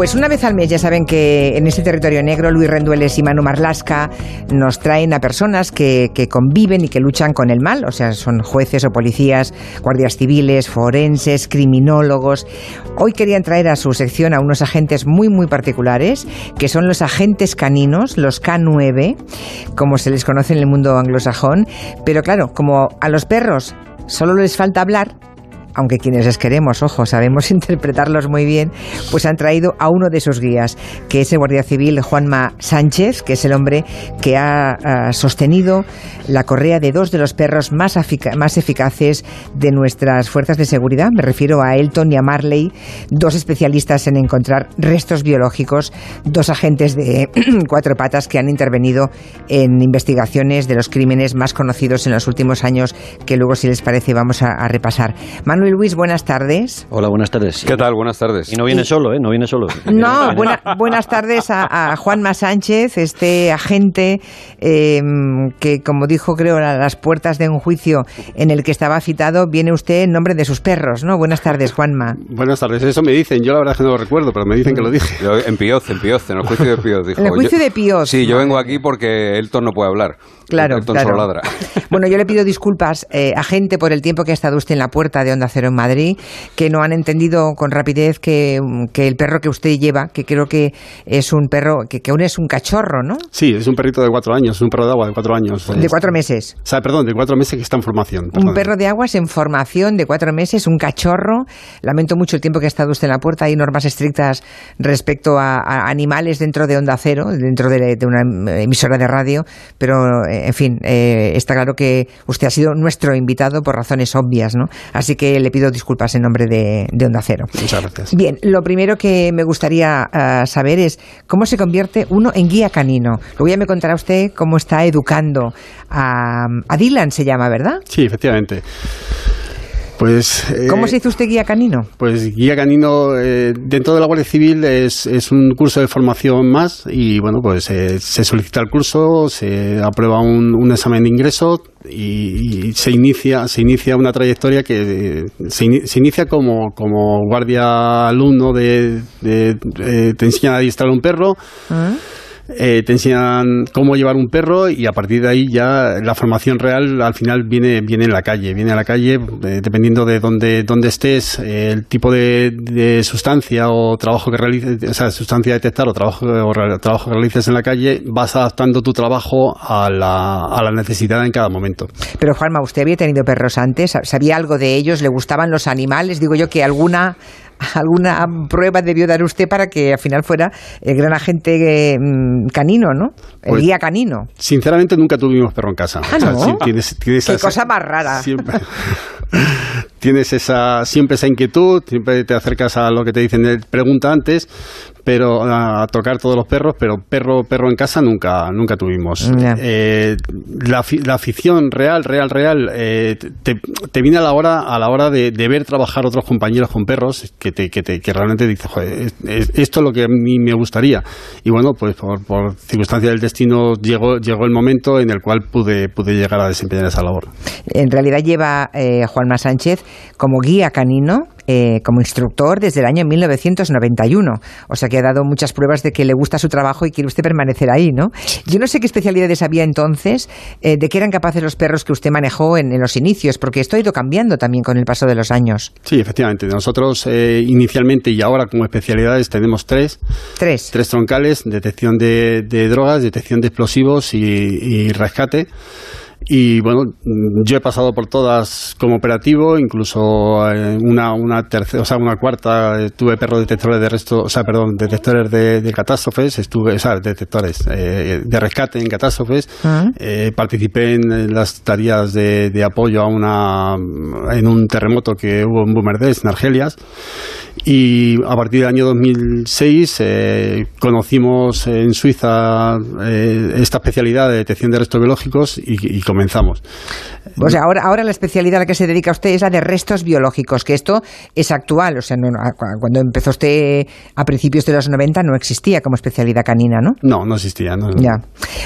Pues una vez al mes ya saben que en este territorio negro Luis Rendueles y Manu Marlasca nos traen a personas que, que, conviven y que luchan con el mal, o sea, son jueces o policías, guardias civiles, forenses, criminólogos. Hoy querían traer a su sección a unos agentes muy muy particulares, que son los agentes caninos, los K9, como se les conoce en el mundo anglosajón, pero claro, como a los perros solo les falta hablar, aunque quienes les queremos, ojo, sabemos interpretarlos muy bien, pues han traído a uno de sus guías, que es el guardia civil Juanma Sánchez, que es el hombre que ha, sostenido la correa de dos de los perros más, más eficaces de nuestras fuerzas de seguridad. Me refiero a Elton y a Marley, dos especialistas en encontrar restos biológicos, dos agentes de cuatro patas que han intervenido en investigaciones de los crímenes más conocidos en los últimos años, que luego, si les parece, vamos a, a repasar. Manuel Luis, buenas tardes. Hola, buenas tardes. ¿Qué tal? Buenas tardes. Y no viene solo, ¿eh? No viene solo. No, buenas tardes a, a, Juanma Sánchez, este agente eh, que, como dijo, creo, a las puertas de un juicio en el que estaba citado, viene usted en nombre de sus perros, ¿no? Buenas tardes, Juanma. Buenas tardes, eso me dicen. Yo la verdad es que no lo recuerdo, pero me dicen que lo dije. en Pioz, en Pioz, en el juicio de Pioz. Dijo, en el juicio de Pioz. Sí, yo vengo aquí porque Elton no puede hablar. Claro, claro. ladra. Bueno, yo le pido disculpas, eh, agente, por el tiempo que ha estado usted en la puerta de Onda Cero en Madrid, que no han entendido con rapidez que, que el perro que usted lleva, que creo que es un perro, que, que aún es un cachorro, ¿no? Sí, es un perrito de cuatro años, un perro de agua de cuatro años. De cuatro meses. O sea, perdón, de cuatro meses que está en formación. Un perro de aguas en formación de cuatro meses, un cachorro. Lamento mucho el tiempo que ha estado usted en la puerta. Hay normas estrictas respecto a, a animales dentro de Onda Cero, dentro de, de, una emisora de radio, pero, en fin, eh, está claro que usted ha sido nuestro invitado por razones obvias, ¿no? Así que le pido disculpas en nombre de, de Onda Cero. Muchas gracias. Bien, lo primero que me gustaría uh, saber es cómo se convierte uno en guía canino. Luego ya me contará usted cómo está educando a, a Dylan, se llama, ¿verdad? Sí, efectivamente. Pues, eh, ¿Cómo se hizo usted guía canino? Pues guía canino eh, dentro de la Guardia Civil es, es, un curso de formación más y bueno, pues eh, se solicita el curso, se aprueba un, un examen de ingreso y, y, se inicia se inicia una trayectoria que se, in, se inicia como, como guardia alumno de, de, de te enseñan a adiestrar un perro. ¿Ah? Eh, te enseñan cómo llevar un perro y a partir de ahí ya la formación real al final viene, viene en la calle, viene a la calle eh, dependiendo de dónde, dónde estés, eh, el tipo de, de, sustancia o trabajo que realices, o sea, sustancia a detectar o trabajo, o trabajo que realices en la calle, vas adaptando tu trabajo a la, a la necesidad en cada momento. Pero Juanma, ¿usted había tenido perros antes? ¿Sabía algo de ellos? ¿Le gustaban los animales? Digo yo que alguna alguna prueba debió dar usted para que al final fuera el gran agente eh, canino, ¿no? El pues, guía canino. Sinceramente nunca tuvimos perro en casa. Ah, ¿no? O sea, tienes, tienes Qué esa, cosa más rara. Siempre, tienes esa, siempre esa inquietud, siempre te acercas a lo que te dicen, pregunta antes, pero a, tocar todos los perros, pero perro perro en casa nunca nunca tuvimos. Yeah. Eh, la, la, afición real, real, real, eh, te, te, viene a la hora a la hora de, de, ver trabajar otros compañeros con perros que te, que, te, que realmente dices, joder, esto es lo que a mí me gustaría. Y bueno, pues por, por circunstancia del destino llegó llegó el momento en el cual pude pude llegar a desempeñar esa labor. En realidad lleva eh, Juanma Sánchez como guía canino eh, como instructor desde el año 1991. O sea que ha dado muchas pruebas de que le gusta su trabajo y quiere usted permanecer ahí, ¿no? Yo no sé qué especialidades había entonces, eh, de qué eran capaces los perros que usted manejó en, en, los inicios, porque esto ha ido cambiando también con el paso de los años. Sí, efectivamente. Nosotros eh, inicialmente y ahora como especialidades tenemos tres. Tres. Tres troncales, detección de, de drogas, detección de explosivos y, y rescate. Y bueno, yo he pasado por todas como operativo, incluso una, una tercera, o sea, una cuarta, tuve perros detectores de resto, o sea, perdón, detectores de, de catástrofes, estuve, o sea, detectores eh, de rescate en catástrofes, uh -huh. eh, participé en las tareas de, de, apoyo a una, en un terremoto que hubo en Boumerdès, en Argelias, y a partir del año 2006 eh, conocimos en Suiza eh, esta especialidad de detección de restos biológicos y, y comenzamos. O sea, ahora, ahora la especialidad a la que se dedica usted es la de restos biológicos, que esto es actual. O sea, no- cuando empezó usted a principios de los 90 no existía como especialidad canina, ¿no? No, no existía. No, Ya.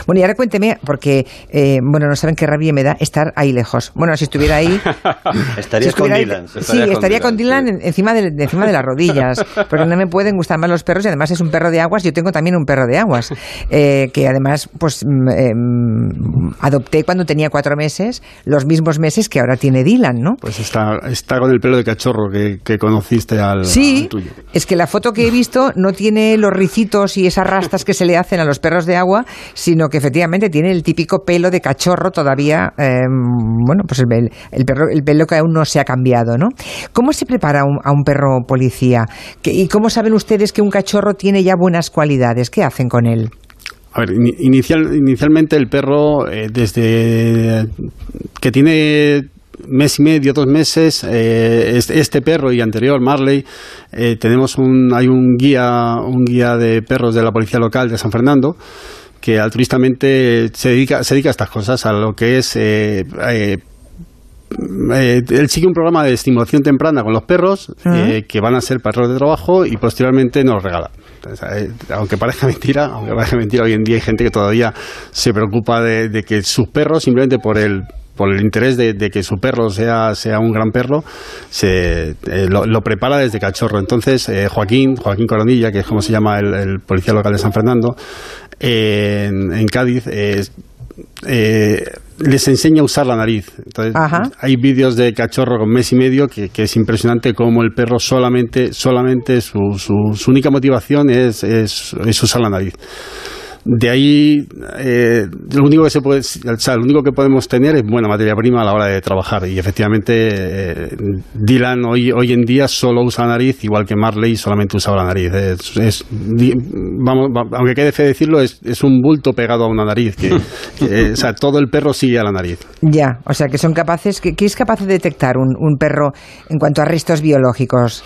Bueno, y ahora cuénteme, porque, eh, bueno, no saben qué rabia me da estar ahí lejos. Bueno, si estuviera ahí... Estaría si estuviera con ahí- Dylan. Sí, Estaría estaría, con con Dylan, Dylan en- encima de, de encima de las rodillas, porque no me pueden gustar más los perros y además es un perro de aguas. Yo tengo también un perro de aguas, eh, que además pues mm, eh, mm, adopté cuando tenía cuatro meses, los mismos meses que ahora tiene Dylan, ¿no? Pues está, está con el pelo de cachorro que, que conociste al, Sí, al tuyo. es que la foto que he visto no tiene los ricitos y esas rastas que se le hacen a los perros de agua, sino que efectivamente tiene el típico pelo de cachorro todavía, eh, bueno, pues el, el perro, el pelo que aún no se ha cambiado, ¿no? ¿Cómo se prepara un- a un perro policía? ¿Qué- ¿Y cómo saben ustedes que un cachorro tiene ya buenas cualidades? ¿Qué hacen con él? A ver, ini- inicial, inicialmente el perro, eh, desde que tiene mes y medio, dos meses, eh, este, perro y anterior, Marley, eh, tenemos un, hay un guía, un guía de perros de la policía local de San Fernando que altruistamente se dedica, se dedica a estas cosas, a lo que es eh, eh, él sigue un programa de estimulación temprana con los perros eh, que van a ser perros de trabajo y posteriormente nos los regala. Eh, aunque parezca mentira, aunque parezca mentira, hoy en día hay gente que todavía se preocupa de, que sus perros, simplemente por el por el interés de, que su perro sea, sea un gran perro, se, eh, lo, prepara desde cachorro. Entonces, eh, Joaquín, Joaquín Coronilla, que es como se llama el, policía local de San Fernando, en, Cádiz, eh, les enseña a usar la nariz. Entonces, Ajá. hay vídeos de cachorro con mes y medio que, que es impresionante cómo el perro solamente, solamente su, su, su única motivación es, es, es usar la nariz. De ahí, eh, lo único que se puede, o sea, lo único que podemos tener es buena materia prima a la hora de trabajar. Y efectivamente, eh, Dylan hoy, hoy en día solo usa la nariz, igual que Marley solamente usaba la nariz. Es, vamos, va- aunque quede fe decirlo, es, es un bulto pegado a una nariz. Que, que, o sea, todo el perro sigue a la nariz. Ya, o sea que son capaces, ¿qué, qué es capaz de detectar un, un perro en cuanto a restos biológicos,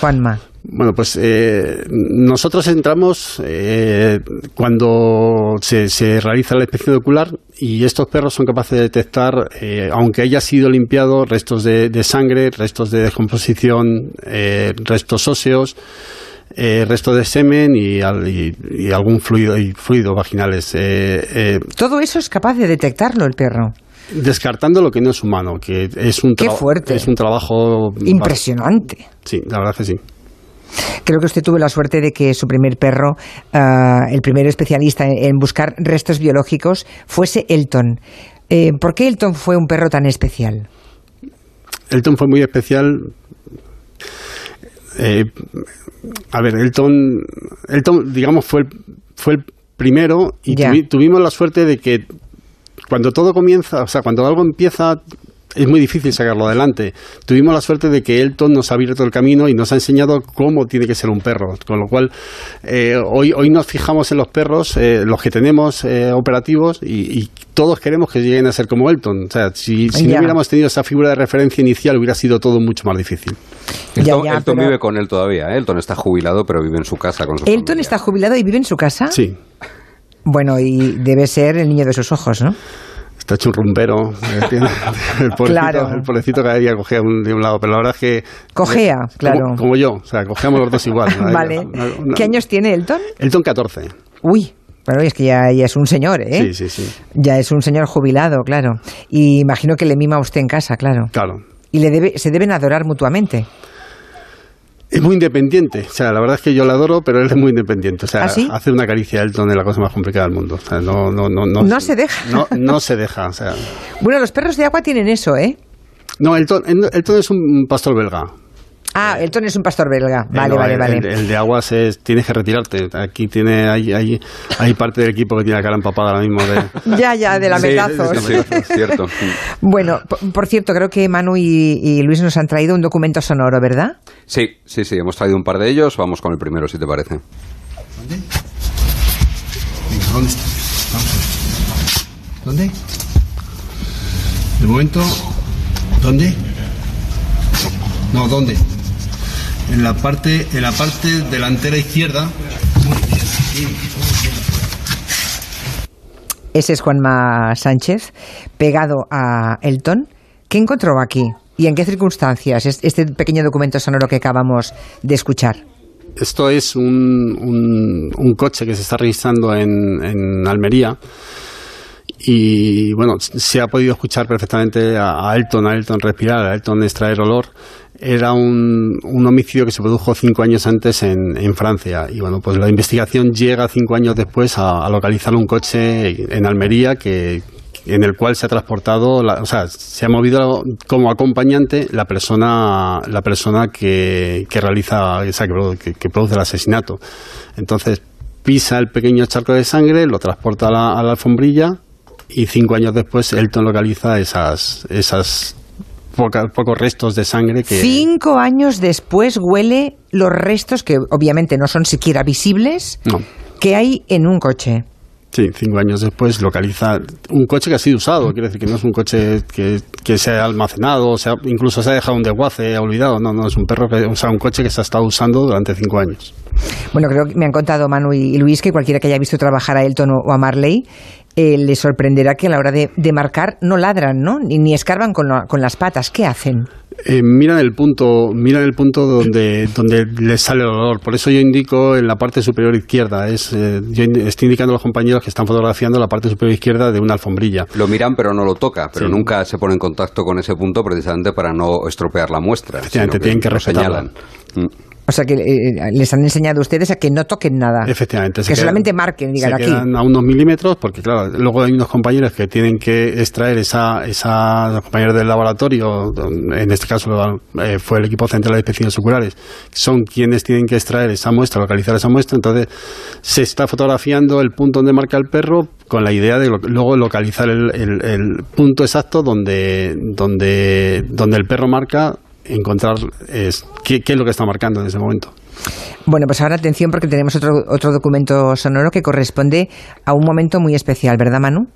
Juanma? Bueno, pues eh, nosotros entramos eh, cuando se, se realiza la inspección ocular y estos perros son capaces de detectar, eh, aunque haya sido limpiado, restos de, de sangre, restos de descomposición, eh, restos óseos, eh, restos de semen y, y- y algún fluido, y fluidos vaginales. Todo eso es capaz de detectarlo el perro. descartando lo que no es humano, que es un, Qué fuerte. es un trabajo... Impresionante. Sí, la verdad que sí. Creo que usted tuvo la suerte de que su primer perro, ah, el primer especialista en, en buscar restos biológicos, fuese Elton. Eh, ¿Por qué Elton fue un perro tan especial? Elton fue muy especial. Eh, a ver, Elton, Elton, digamos, fue el, fue el primero y tuvi- tuvimos la suerte de que cuando todo comienza, o sea, cuando algo empieza, es muy difícil sacarlo adelante. Tuvimos la suerte de que Elton nos ha abierto el camino y nos ha enseñado cómo tiene que ser un perro. Con lo cual, eh, hoy, hoy nos fijamos en los perros, eh, los que tenemos eh, operativos, y, y todos queremos que lleguen a ser como Elton. O sea, si, no hubiéramos tenido esa figura de referencia inicial, hubiera sido todo mucho más difícil. Ya, Elton, ya, Elton pero- vive con él todavía. ¿eh? Elton está jubilado, pero vive en su casa con su Elton familia. está jubilado y vive en su casa. Sí. Bueno, y debe ser el niño de sus ojos, ¿no? Está hecho un rumbero. eh, el, pobrecito, Claro. el pobrecito cada día cogea un, de un lado, pero la verdad es que... Cojea, como- claro. Como, yo, o sea, cogeamos los dos igual. Vale. Una- una- ¿Qué años tiene Elton? Elton 14. Uy, bueno, es que ya, ya es un señor, ¿eh? Sí, sí, sí. Ya es un señor jubilado, claro. Y imagino que le mima a usted en casa, claro. Claro. Y le debe, se deben adorar mutuamente. Es muy independiente. O sea, la verdad es que yo la adoro, pero él es muy independiente. O sea, ¿Ah, sí? hacer una caricia a Elton es la cosa más complicada del mundo. O sea, no, no, no, no, No se deja. No, no se deja. O sea, Bueno, los perros de agua tienen eso, ¿eh? no, Elton, Elton es un pastor belga. Ah, Elton es un pastor belga. Eh, Vale, no, vale, el, vale. El, el de aguas es, tienes que retirarte. Aquí tiene, hay, hay, hay parte del equipo que tiene la cara empapada ahora mismo de, Ya, ya, de Sí, lametazos. sí, sí, es cierto. Bueno, por, por cierto, creo que Manu y, y Luis nos han traído un documento sonoro, ¿verdad? Sí, sí, sí, hemos traído un par de ellos. Vamos con el primero, si te parece. ¿Dónde está? Vamos a ver. ¿Dónde? De momento, ¿dónde? No, ¿dónde? En la parte, en la parte delantera izquierda. Ese es Juanma Sánchez, pegado a Elton. ¿Qué encontró aquí? ¿Y en qué circunstancias este pequeño documento sonoro que acabamos de escuchar? Esto es un, un, coche que se está registrando en, en, Almería y bueno, se ha podido escuchar perfectamente a, Elton, a Elton respirar, a Elton extraer olor. Era un, un homicidio que se produjo cinco años antes en, en, Francia y bueno, pues la investigación llega cinco años después a, a localizar un coche en Almería que, en el cual se ha transportado, o sea, se ha movido como acompañante la persona, la persona que, que realiza, esa que, que, produce el asesinato. Entonces pisa el pequeño charco de sangre, lo transporta a la, alfombrilla y cinco años después Elton localiza esas, esas pocos restos de sangre que... Cinco años después huele los restos que obviamente no son siquiera visibles que hay en un coche. Sí, cinco años después localiza un coche que ha sido usado, quiere decir que no es un coche que, que se ha almacenado, o sea, incluso se ha dejado un desguace, ha olvidado, no, no, es un perro, que, o sea, un coche que se ha estado usando durante cinco años. Bueno, creo que me han contado Manu y Luis que cualquiera que haya visto trabajar a Elton o a Marley eh, le sorprenderá que a la hora de, marcar no ladran, ¿no? Ni, ni escarban con, con las patas. ¿Qué hacen? Eh, miran el punto, miran el punto donde, donde les sale el olor. Por eso yo indico en la parte superior izquierda. Es, eh, yo estoy indicando a los compañeros que están fotografiando la parte superior izquierda de una alfombrilla. Lo miran pero no lo toca, pero nunca se pone en contacto con ese punto precisamente para no estropear la muestra. Efectivamente, tienen que, que respetarla. O sea, que eh, les han enseñado a ustedes a que no toquen nada. Efectivamente. Que solamente marquen, digan se Quedan a unos milímetros, porque claro, luego hay unos compañeros que tienen que extraer esa, esa los compañeros del laboratorio, en este caso eh, fue el equipo central de inspecciones oculares, son quienes tienen que extraer esa muestra, localizar esa muestra, entonces se está fotografiando el punto donde marca el perro con la idea de luego localizar el, el, punto exacto donde, donde, donde el perro marca encontrar es, qué, es lo que está marcando en ese momento. Bueno, pues ahora atención porque tenemos otro, otro documento sonoro que corresponde a un momento muy especial, ¿verdad, Manu?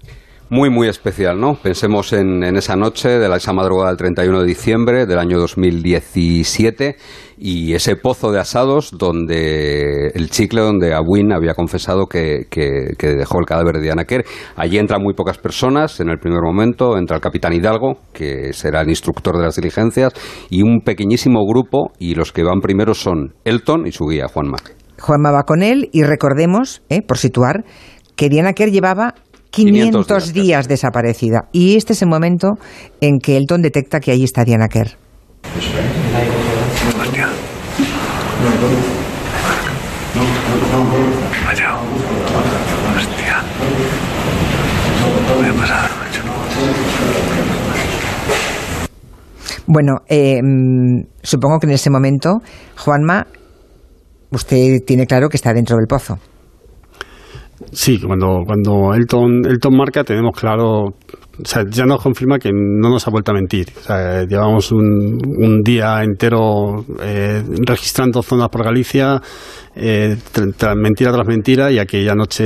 Muy, muy especial, ¿no? Pensemos en, esa noche de la, esa madrugada del 31 de diciembre del año 2017 y ese pozo de asados donde el chicle donde Awin había confesado que, dejó el cadáver de Diana Kerr. Allí entran muy pocas personas en el primer momento, entra el capitán Hidalgo, que será el instructor de las diligencias, y un pequeñísimo grupo, y los que van primero son Elton y su guía, Juanma. Juanma va con él y recordemos, eh, por situar, que Diana Kerr llevaba 500, días, desaparecida. Y este es el momento en que Elton detecta que ahí está Diana Kerr. Bueno, eh, mm, supongo que en ese momento, Juanma, usted tiene claro que está dentro del pozo. Sí, cuando, cuando Elton, Elton marca tenemos claro, o sea, ya nos confirma que no nos ha vuelto a mentir. O sea, llevamos un, un día entero eh, registrando zonas por Galicia, eh, tras mentira tras mentira y aquella noche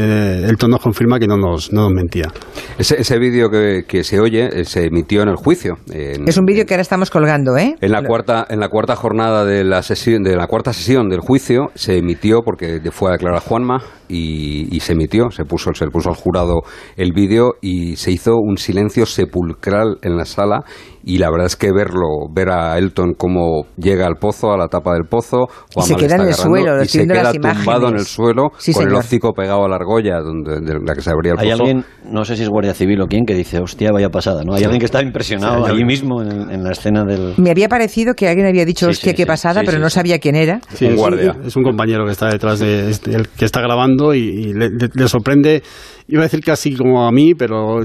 Elton nos confirma que no nos, no nos mentía. Ese, ese vídeo que, que, se oye eh, se emitió en el juicio. es un vídeo que ahora estamos colgando, ¿eh? En la cuarta, en la cuarta jornada de la sesión, de la cuarta sesión del juicio se emitió porque fue a declarar Juanma y, y, se emitió, se puso, se puso al jurado el vídeo y se hizo un silencio sepulcral en la sala y la verdad es que verlo, ver a Elton cómo llega al pozo, a la tapa del pozo, y se queda en el suelo, y se queda tumbado en el suelo con el hocico pegado a la argolla donde, de la que se abría el pozo. Hay alguien, no sé si es guardia civil o quién, que dice, hostia, vaya pasada, ¿no? Hay alguien que está impresionado allí mismo en, la escena del... Me había parecido que alguien había dicho, hostia, qué pasada, pero no sabía quién era. un guardia. Es un compañero que está detrás de este, el que está grabando y, le sorprende iba a decir casi como a mí, pero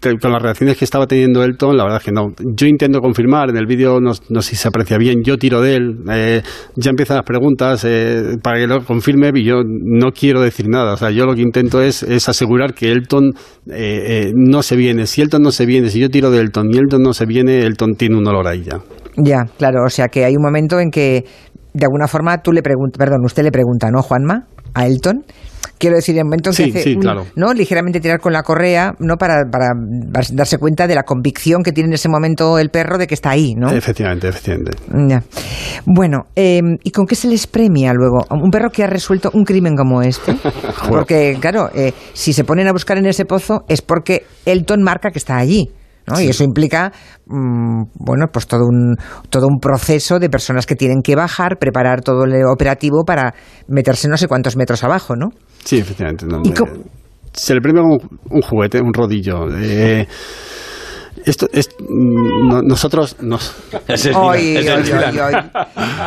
con las reacciones que estaba teniendo Elton, la verdad es que no. Yo intento confirmar, en el vídeo no, sé si se aprecia bien, yo tiro de él, eh, ya empiezan las preguntas eh, para que lo confirme y yo no quiero decir nada. O sea, yo lo que intento es, es asegurar que Elton eh, no se viene. Si Elton no se viene, si yo tiro de Elton y Elton no se viene, Elton tiene un olor ahí ya. Ya, claro, o sea que hay un momento en que de alguna forma tú le preguntas, perdón, usted le pregunta, ¿no, Juanma? A Elton Quiero decir, en el momento en que hace ¿no? ligeramente tirar con la correa, ¿no? Para, para, darse cuenta de la convicción que tiene en ese momento el perro de que está ahí, ¿no? Efectivamente, efectivamente. Ya. Bueno, em, ¿y con qué se les premia luego? Un perro que ha resuelto un crimen como este. porque, claro, eh, si se ponen a buscar en ese pozo es porque Elton marca que está allí. ¿no? Y eso implica, mm, bueno, pues todo un, todo un proceso de personas que tienen que bajar, preparar todo el operativo para meterse no sé cuántos metros abajo, ¿no? Sí, efectivamente. se le premia un, un juguete, un rodillo. Eh, esto es nosotros nos ese,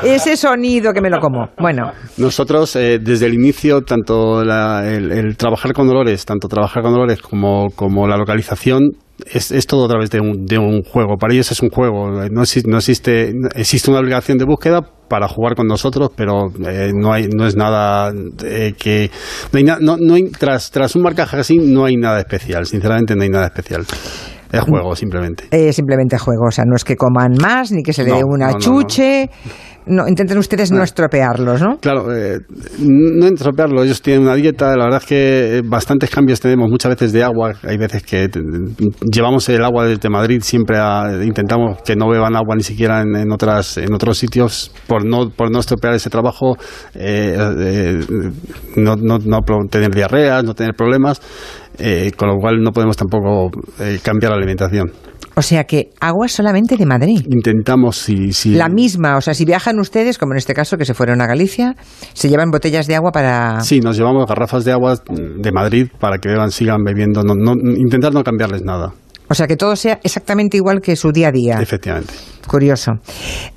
ese, sonido que me lo como bueno nosotros eh, desde el inicio tanto el, trabajar con dolores tanto trabajar con dolores como, como la localización es, es, todo a través de un, de un juego. Para ellos es un juego. No, no existe, existe una obligación de búsqueda para jugar con nosotros, pero eh, no, hay, no es nada eh, que. No hay no, no hay, tras, tras un marcaje así, no hay nada especial. Sinceramente, no hay nada especial. Es juego, simplemente. Eh, simplemente juego, o sea, no es que coman más, ni que se le dé una chuche. No, intenten ustedes no estropearlos, ¿no? Claro, eh, no estropearlos. Ellos tienen una dieta, la verdad es que eh, bastantes cambios tenemos muchas veces de agua. Hay veces que llevamos el agua desde Madrid, siempre intentamos que no beban agua ni siquiera en, otras, en otros sitios por no, por no estropear ese trabajo, no, no, no tener diarreas, no tener problemas. Eh, con lo cual no podemos tampoco eh, cambiar la alimentación. O sea que agua solamente de Madrid. Intentamos, si, si... La misma, o sea, si viajan ustedes, como en este caso que se fueron a Galicia, se llevan botellas de agua para... Sí, nos llevamos garrafas de agua de Madrid para que beban, sigan bebiendo, no, no, intentar no cambiarles nada. O sea, que todo sea exactamente igual que su día a día. Efectivamente. Curioso.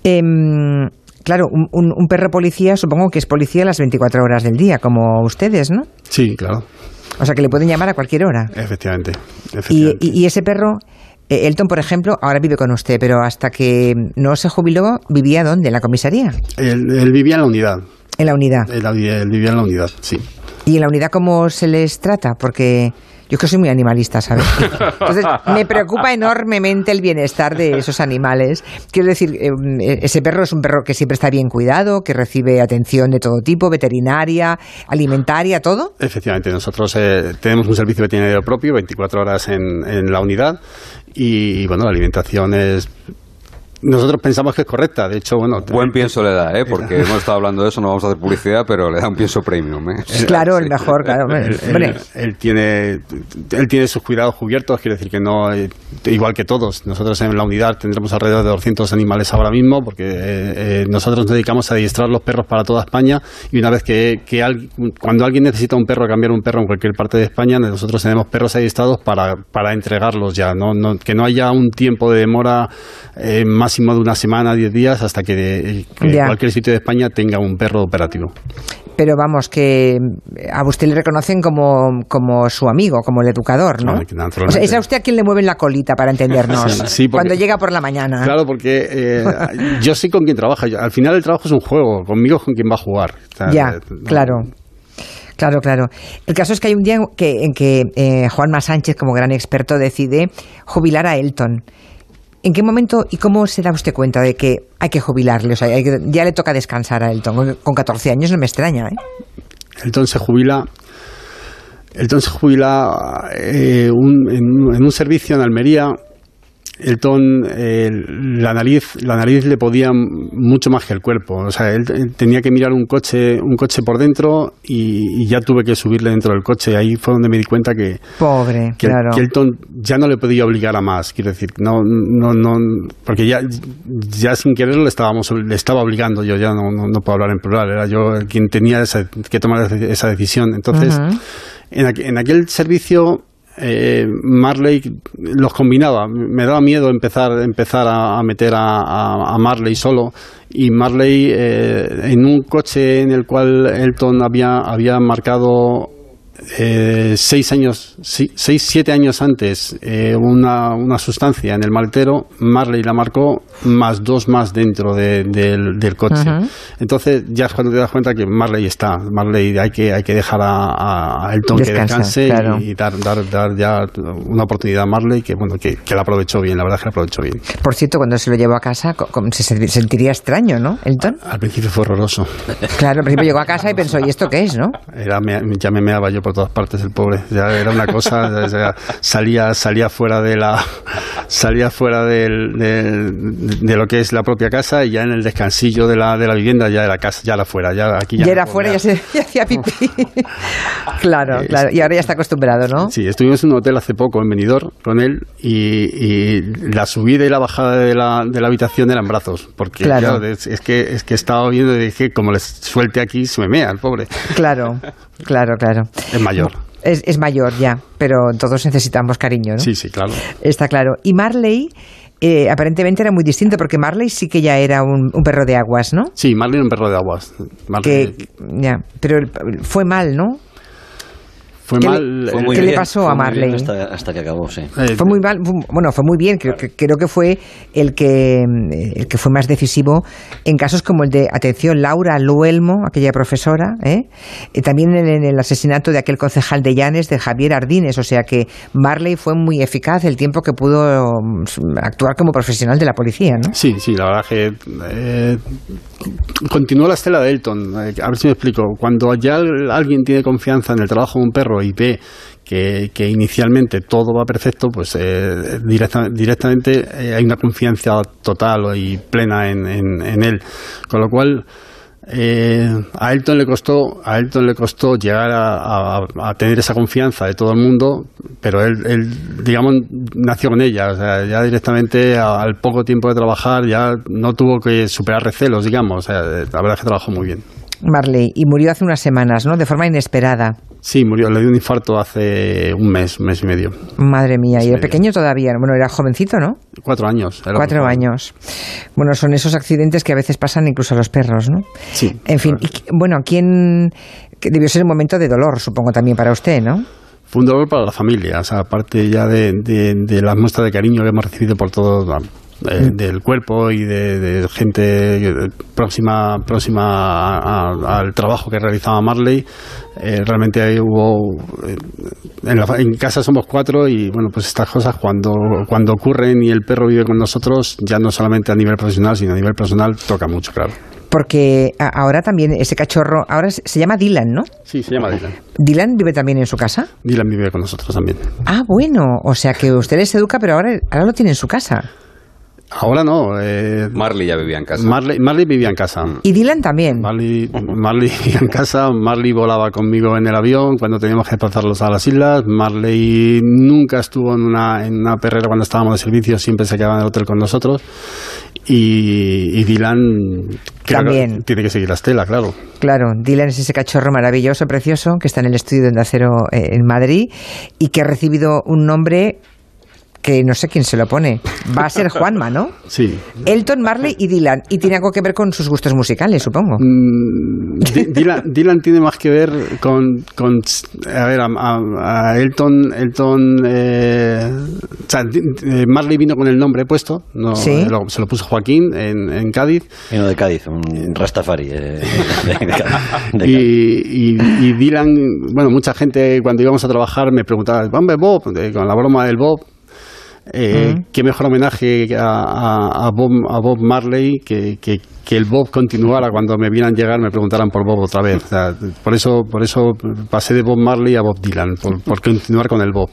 Em, claro, un, un, perro policía supongo que es policía las 24 horas del día, como ustedes, ¿no? Sí, claro. O sea, que le pueden llamar a cualquier hora. Efectivamente. Y, ese perro, Elton, por ejemplo, ahora vive con usted, pero hasta que no se jubiló, ¿vivía dónde? ¿En la comisaría? Él, vivía en la unidad. En la unidad. él, vivía en la unidad, sí. ¿Y en la unidad cómo se les trata? Porque yo que soy muy animalista, ¿sabes? Entonces, me preocupa enormemente el bienestar de esos animales. Quiero decir, eh, ese perro es un perro que siempre está bien cuidado, que recibe atención de todo tipo, veterinaria, alimentaria, todo. Efectivamente, nosotros eh, tenemos un servicio veterinario propio, 24 horas en, en la unidad, y, bueno, la alimentación es nosotros pensamos que es correcta, de hecho, bueno... Buen pienso le da, ¿eh? porque hemos estado hablando de eso, no vamos a hacer publicidad, pero le da un pienso premium. ¿eh? Claro, el mejor, claro. Él, tiene, él tiene sus cuidados cubiertos, quiere decir que no, eh, igual que todos. Nosotros en la unidad tendremos alrededor de 200 animales ahora mismo, porque eh, eh, nosotros nos dedicamos a adiestrar los perros para toda España y una vez que, que cuando alguien necesita un perro, cambiar un perro en cualquier parte de España, nosotros tenemos perros adiestrados para, para entregarlos ya, no, no, que no haya un tiempo de demora más máximo de una semana, diez días, hasta que, cualquier sitio de España tenga un perro operativo. Pero vamos, que a usted le reconocen como, como su amigo, como el educador, ¿no? o sea, es a usted a quien le mueven la colita, para entendernos, cuando llega por la mañana. Claro, porque eh, yo sé con quién trabaja. Al final el trabajo es un juego, conmigo es con quien va a jugar. ya, claro. Claro, claro. El caso es que hay un día que, en que eh, Juanma Sánchez, como gran experto, decide jubilar a Elton. ¿En qué momento y cómo se da usted cuenta de que hay que jubilarle? O sea, ya le toca descansar a Elton. Con 14 años no me extraña, ¿eh? Elton se jubila. Elton se jubila eh, en, un servicio en Almería Elton, eh, la nariz, la nariz le podía mucho más que el cuerpo. O sea, él, tenía que mirar un coche, un coche por dentro y, ya tuve que subirle dentro del coche. Ahí fue donde me di cuenta que, pobre, que, claro. Elton ya no le podía obligar a más. Quiero decir, no, no, no, porque ya, ya sin quererlo le estábamos, le estaba obligando. Yo ya no, no, puedo hablar en plural. Era yo quien tenía que tomar esa decisión. Entonces, en, en aquel servicio eh, Marley los combinaba. Me daba miedo empezar, empezar a, meter a, Marley solo. Y Marley, eh, en un coche en el cual Elton había, había marcado eh, seis años, seis, siete años antes, eh, una, una, sustancia en el maletero, Marley la marcó, más dos más dentro del, del, coche. Entonces ya es cuando te das cuenta que Marley está. Marley hay que, hay que dejar a, a Elton que descanse y, dar, dar, dar, ya una oportunidad a Marley que, bueno, que, que la aprovechó bien, la verdad es que la aprovechó bien. Por cierto, cuando se lo llevó a casa, se sentiría extraño, ¿no, Elton? Al principio fue horroroso. Claro, al principio llegó a casa y pensó, ¿y esto qué es, no? Era, ya me meaba yo por todas partes el pobre. Ya era una cosa, salía, salía fuera de la, salía fuera del, de, lo que es la propia casa y ya en el descansillo de la, de la vivienda ya era casa, ya era fuera, ya aquí ya. era fuera, ya, se, hacía pipí. claro, claro. Y ahora ya está acostumbrado, ¿no? Sí, estuvimos en un hotel hace poco en Benidorm con él y, la subida y la bajada de la, de la habitación eran brazos, porque claro. es, que es que estaba viendo y dije como les suelte aquí se me mea el pobre. Claro, claro, claro. Es mayor. Es, es mayor ya, pero todos necesitamos cariño, ¿no? Sí, sí, claro. Está claro. Y Marley eh, aparentemente era muy distinto porque Marley sí que ya era un, perro de aguas, ¿no? Sí, Marley era un perro de aguas. ya, pero fue mal, ¿no? Fue ¿Qué mal. Le, ¿Qué le pasó a Marley? Hasta, que acabó, sí. Eh, fue muy mal, bueno, fue muy bien. Creo, creo que fue el que, el que fue más decisivo en casos como el de, atención, Laura Luelmo, aquella profesora, ¿eh? también en, el asesinato de aquel concejal de Llanes, de Javier Ardines. O sea que Marley fue muy eficaz el tiempo que pudo mm, actuar como profesional de la policía, ¿no? Sí, sí, la verdad que eh, continuó la estela de Elton. A ver si me explico. Cuando ya alguien tiene confianza en el trabajo de un perro y ve que, inicialmente todo va perfecto, pues eh, directamente eh, hay una confianza total y plena en, él. Con lo cual, eh, a Elton le costó a Elton le costó llegar a, tener esa confianza de todo el mundo pero él, digamos nació con ella. O sea, ya directamente al poco tiempo de trabajar ya no tuvo que superar recelos digamos. O sea, la verdad es que trabajó muy bien. Marley y murió hace unas semanas no de forma inesperada Sí, murió, le dio un infarto hace un mes, un mes y medio. Madre mía, y el pequeño todavía, bueno, era jovencito, ¿no? Cuatro años. Cuatro años. Bueno, son esos accidentes que a veces pasan incluso a los perros, ¿no? Sí. En fin, y, bueno, ¿quién debió ser un momento de dolor, supongo, también para usted, ¿no? Fue un dolor para la familia, o sea, aparte ya de, de, de las muestras de cariño que hemos recibido por todo Del cuerpo y de, gente próxima próxima al trabajo que realizaba Marley. Eh, realmente ahí hubo eh, en, casa somos cuatro y bueno pues estas cosas cuando cuando ocurren y el perro vive con nosotros ya no solamente a nivel profesional sino a nivel personal toca mucho claro porque ahora también ese cachorro, ahora se llama Dylan, ¿no? Sí, se llama Dylan. ¿Dylan vive también en su casa? Dylan vive con nosotros también. Ah, bueno, o sea que usted les educa, pero ahora, ahora lo tiene en su casa. Ahora no. Eh, Marley ya vivía en casa. Marley, Marley vivía en casa. ¿Y Dylan también? Marley, Marley vivía en casa. Marley volaba conmigo en el avión cuando teníamos que pasarlos a las islas. Marley nunca estuvo en una, en una perrera cuando estábamos de servicio, siempre se quedaba en el hotel con nosotros. Y, Dylan también tiene que seguir la estela, claro. Claro, Dylan es ese cachorro maravilloso, precioso, que está en el estudio de Acero eh, en Madrid y que ha recibido un nombre que no sé quién se lo pone. Va a ser Juanma, ¿no? Sí. Elton, Marley y Dylan. Y tiene algo que ver con sus gustos musicales, supongo. Mm, Dylan, tiene más que ver con, con a ver, a, Elton, Elton, eh, o sea, eh, Marley vino con el nombre puesto, no, se lo puso Joaquín en, en Cádiz. Vino de Cádiz, un Rastafari. Eh, y, y, Dylan, bueno, mucha gente cuando íbamos a trabajar me preguntaba, ¿dónde Bob? con la broma del Bob eh, Qué mejor homenaje a, a, Bob, Marley que, que, el Bob continuara cuando me vieran llegar, me preguntaran por Bob otra vez. por, eso, por eso pasé de Bob Marley a Bob Dylan, por continuar con el Bob.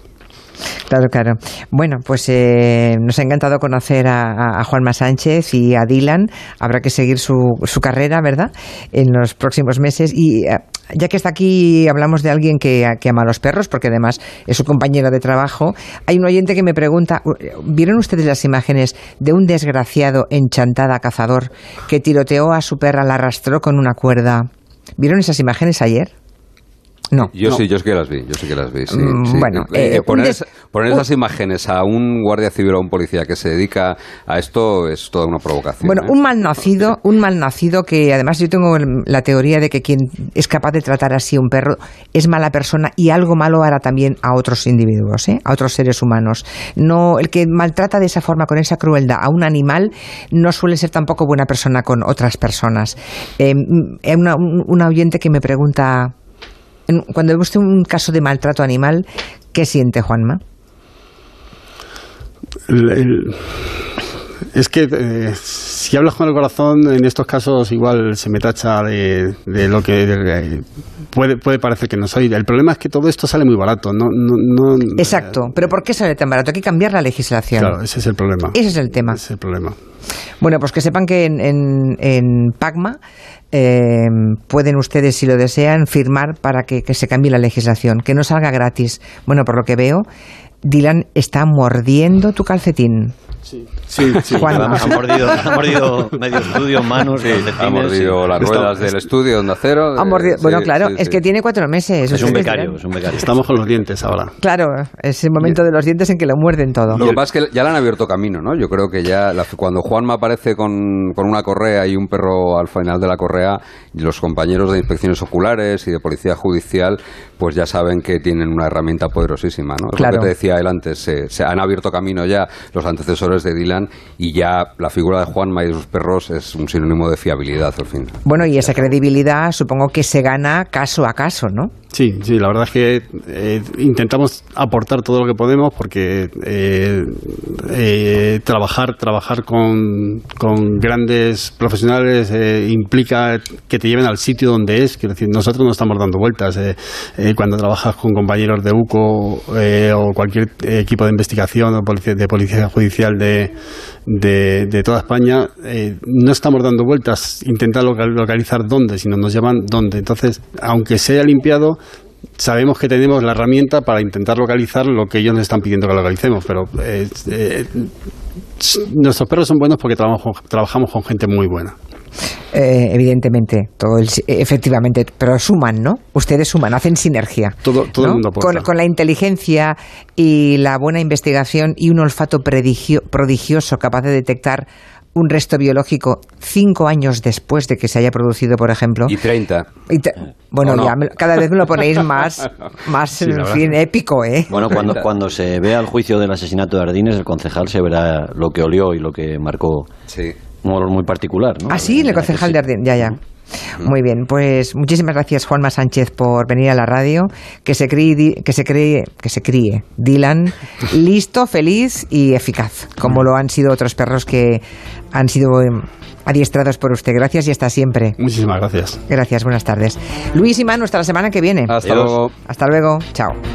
Claro, claro. Bueno, pues eh, nos ha encantado conocer a, Juanma Sánchez y a Dylan. Habrá que seguir su, su carrera, ¿verdad? En los próximos meses. Y eh, ya que está aquí, hablamos de alguien que, ama a los perros, porque además es su compañero de trabajo. Hay un oyente que me pregunta: ¿vieron ustedes las imágenes de un desgraciado enchantada cazador que tiroteó a su perra, la arrastró con una cuerda? ¿Vieron esas imágenes ayer? No. Yo no. sí, yo sí que las vi, yo sí que las vi. Sí, Mm, sí. bueno, Eh, eh, poner, des- poner esas imágenes a un guardia civil o a un policía que se dedica a esto es toda una provocación. Bueno, ¿eh? un mal nacido, un mal nacido que además yo tengo la teoría de que quien es capaz de tratar así a un perro es mala persona y algo malo hará también a otros individuos, ¿eh? a otros seres humanos. No, el que maltrata de esa forma, con esa crueldad a un animal, no suele ser tampoco buena persona con otras personas. Una, un- oyente que me pregunta, cuando ve usted un caso de maltrato animal, ¿qué siente, Juanma? El- es que eh, si hablas con el corazón, en estos casos igual se me tacha de, de lo que de- puede, puede parecer que no soy. El problema es que todo esto sale muy barato. No, no, no- Exacto, pero ¿por qué sale tan barato? Hay que cambiar la legislación. Claro, ese es el problema. Ese es el tema. Ese es el problema. Bueno, pues que sepan que en, en, eh, pueden ustedes, si lo desean, firmar para que, que se cambie la legislación, que no salga gratis. Bueno, por lo que veo, Dylan está mordiendo tu calcetín. Sí, sí. Juan- Ha mordido, ha mordido medio estudio, manos, calcetines, Ha mordido sí. las ruedas del estudio Onda Cero. Ha mordido- eh, bueno, sí, claro, sí, es sí. que tiene cuatro meses. Es un becario, dirán. es un becario. Estamos con los dientes ahora. Claro, es el momento de los dientes en que lo muerden todo. Lo que pasa es que ya le han abierto camino, ¿no? Yo creo que ya la- cuando Juanma aparece con, con una correa y un perro al final de la correa, los compañeros de inspecciones oculares y de policía judicial, pues ya saben que tienen una herramienta poderosísima, ¿no? Es Claro. lo que te decía él antes, se, se han abierto camino ya los antecesores de Dylan y ya la figura de Juanma y sus perros es un sinónimo de fiabilidad al fin. Bueno, y esa credibilidad supongo que se gana caso a caso, ¿no? Sí, sí, la verdad es que eh, intentamos aportar todo lo que podemos porque eh, eh, trabajar trabajar con, con grandes profesionales eh, implica que te lleven al sitio donde es. Quiero decir, nosotros no estamos dando vueltas. cuando trabajas con compañeros de UCO o cualquier equipo de investigación o de policía judicial de, de, toda España, no estamos dando vueltas, intentar local- localizar dónde, sino nos llaman dónde. Entonces, aunque se haya limpiado, sabemos que tenemos la herramienta para intentar localizar lo que ellos nos están pidiendo que localicemos, pero eh, eh, nuestros perros son buenos porque trabajamos, trabajamos con gente muy buena. Eh, evidentemente, todo el- efectivamente, pero suman, ¿no? Ustedes suman, hacen sinergia. Todo- todo el mundo con, con la inteligencia y la buena investigación y un olfato prodigioso capaz de detectar un resto biológico cinco años después de que se haya producido, por ejemplo. Y 30. Y bueno, ya me- cada vez me lo ponéis más, más en la verdad. fin, épico, ¿eh? Bueno, cuando, cuando se vea el juicio del asesinato de Ardines, el concejal se verá lo que olió y lo que marcó Sí. un olor muy particular, ¿no? Ah, sí, el concejal sí. de Ardien, ya, ya. Muy bien, pues muchísimas gracias Juanma Sánchez por venir a la radio, que se críe, di- que se cree, que se críe Dylan listo, feliz y eficaz, como lo han sido otros perros que han sido em, adiestrados por usted. Gracias y hasta siempre. Muchísimas gracias. Gracias, buenas tardes. Luis y Manu, hasta la semana que viene. Hasta Adiós. luego. Hasta luego, chao.